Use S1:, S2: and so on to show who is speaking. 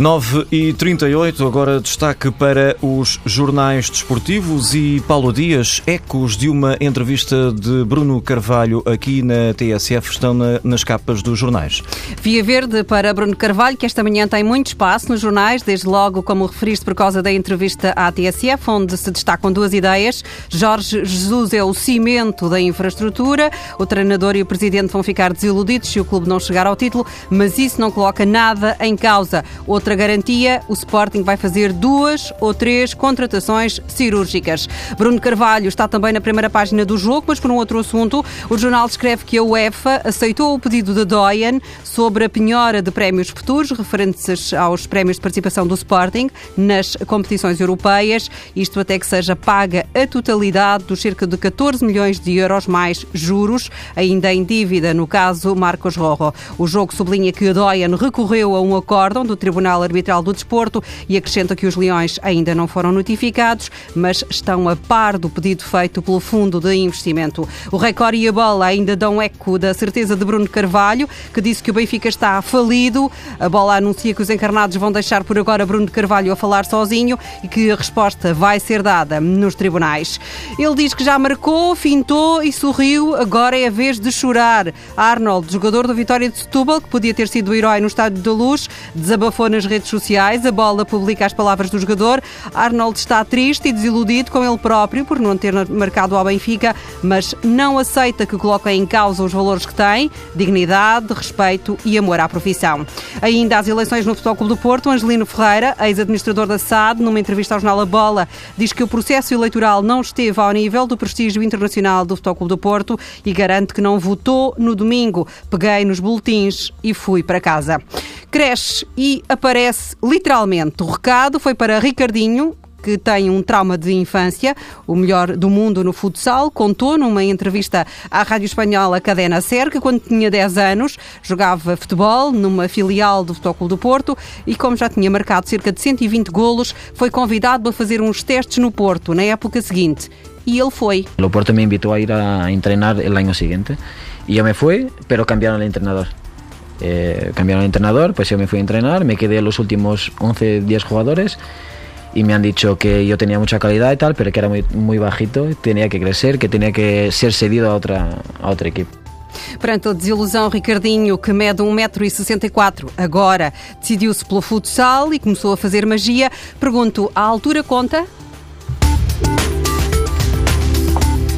S1: 9 e 38 agora destaque para os jornais desportivos e Paulo Dias, ecos de uma entrevista de Bruno Carvalho aqui na TSF estão na, nas capas dos jornais.
S2: Via Verde para Bruno Carvalho, que esta manhã tem muito espaço nos jornais, desde logo, como referiste, por causa da entrevista à TSF, onde se destacam duas ideias. Jorge Jesus é o cimento da infraestrutura, o treinador e o presidente vão ficar desiludidos se o clube não chegar ao título, mas isso não coloca nada em causa. Outra outra garantia, o Sporting vai fazer duas ou três contratações cirúrgicas. Bruno Carvalho está também na primeira página do jogo, mas por um outro assunto. O jornal escreve que a UEFA aceitou o pedido da Doyen sobre a penhora de prémios futuros referentes aos prémios de participação do Sporting nas competições europeias, isto até que seja paga a totalidade dos cerca de 14 milhões de euros mais juros, ainda em dívida, no caso Marcos Rojo. O jogo sublinha que a Doyen recorreu a um acórdão do Tribunal Tribunal Arbitral do Desporto e acrescenta que os Leões ainda não foram notificados, mas estão a par do pedido feito pelo Fundo de Investimento. O Record e a Bola ainda dão eco da certeza de Bruno Carvalho, que disse que o Benfica está falido. A Bola anuncia que os encarnados vão deixar por agora Bruno Carvalho a falar sozinho e que a resposta vai ser dada nos tribunais. Ele diz que já marcou, fintou e sorriu, agora é a vez de chorar. Arnold, jogador do Vitória de Setúbal, que podia ter sido o herói no Estádio da Luz, desabafou nas redes sociais. A bola publica as palavras do jogador. Arnold está triste e desiludido com ele próprio por não ter marcado ao Benfica, mas não aceita que coloquem em causa os valores que tem, dignidade, respeito e amor à profissão. Ainda às eleições no Futebol Clube do Porto, Angelino Ferreira, ex-administrador da SAD, numa entrevista ao jornal A Bola, diz que o processo eleitoral não esteve ao nível do prestígio internacional do Futebol Clube do Porto e garante que não votou no domingo. Peguei nos boletins e fui para casa. Cresce e aparece literalmente. O recado foi para Ricardinho, que tem um trauma de infância, o melhor do mundo no futsal, contou numa entrevista à rádio espanhola Cadena Ser que quando tinha 10 anos jogava futebol numa filial do Futebol Clube do Porto e como já tinha marcado cerca de 120 golos, foi convidado a fazer uns testes no Porto na época seguinte. E ele foi.
S3: O Porto me invitou a ir a treinar o ano seguinte e eu me fui, pero cambiaram o treinador. Eh, cambiaron de entrenador, pues yo me fui a entrenar, me quedé los últimos 11, 10 jugadores y me han dicho que yo tenía mucha calidad y tal, pero que era muy, muy bajito, tenía que crecer, que tenía que ser cedido a, otra, a otro equipo.
S2: Perante a desilusão, Ricardinho, que mede 1,64m, agora decidiu-se pelo futsal e começou a fazer magia. Pergunto, a altura conta?